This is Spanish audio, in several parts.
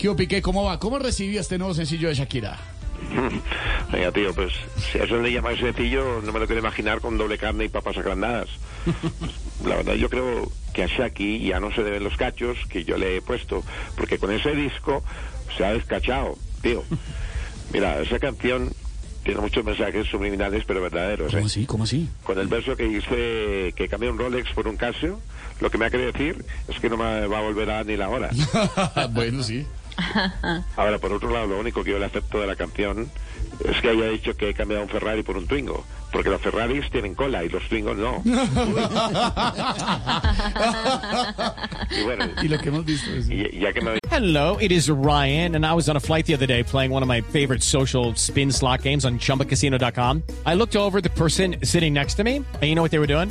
¿Qué Piqué? ¿Cómo va? ¿Cómo recibió este nuevo sencillo de Shakira? Venga, tío, pues si a eso le llamáis sencillo, no me lo quiero imaginar con doble carne y papas agrandadas. La verdad, yo creo que a Shaki ya no se deben los cachos que yo le he puesto, porque con ese disco se ha descachado, tío. Mira, esa canción tiene muchos mensajes subliminales, pero verdaderos. ¿Cómo ¿eh? así? ¿Cómo así? Con el verso que dice que cambié un Rolex por un Casio, lo que me ha querido decir es que no me va a volver a ni la hora. bueno, sí. Ahora, por otro lado, lo único que yo le acepto de la canción es que haya dicho que he cambiado un Ferrari por un Twingo. Porque los Ferraris tienen cola y los Twingos no. y bueno, Y lo que hemos visto es... y- ya que me Hello, it is Ryan, and I was on a flight the other day playing one of my favorite social spin slot games on chumbacasino.com. I looked over at the person sitting next to me, and you know what they were doing?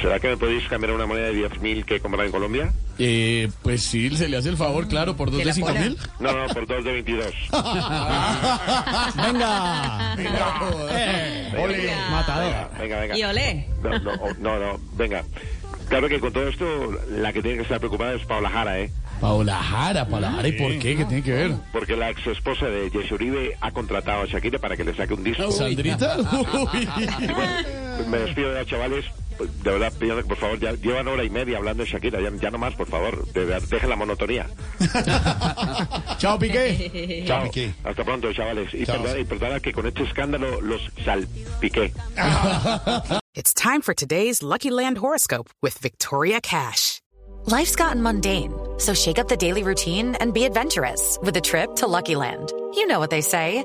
¿será que me podéis cambiar una moneda de 10.000 que he comprado en Colombia? Eh, pues sí, se le hace el favor, claro, por dos de cinco mil. No, no, por dos de 22. Venga. Eh, Ole, matador. Venga, venga. Y olé. No, no, no, no, venga. Claro que con todo esto, la que tiene que estar preocupada es Paula Jara, ¿eh? Paola Jara, Paola Jara, ¿y por qué? ¿Qué tiene que ver? Porque la ex esposa de Jesse Uribe ha contratado a Shakira para que le saque un disco. ¿Sandrita? Uy. Bueno, me despido de los chavales. De verdad, que por favor, ya llevan hora y media hablando de Shakira. Ya, ya no más, por favor. De dejen la monotonía. Chao, Piqué. Chao. Hasta pronto, chavales. Y perdona, y perdona que con este escándalo los salpiqué. It's time for today's Lucky Land horoscope with Victoria Cash. Life's gotten mundane, so shake up the daily routine and be adventurous with a trip to Lucky Land. You know what they say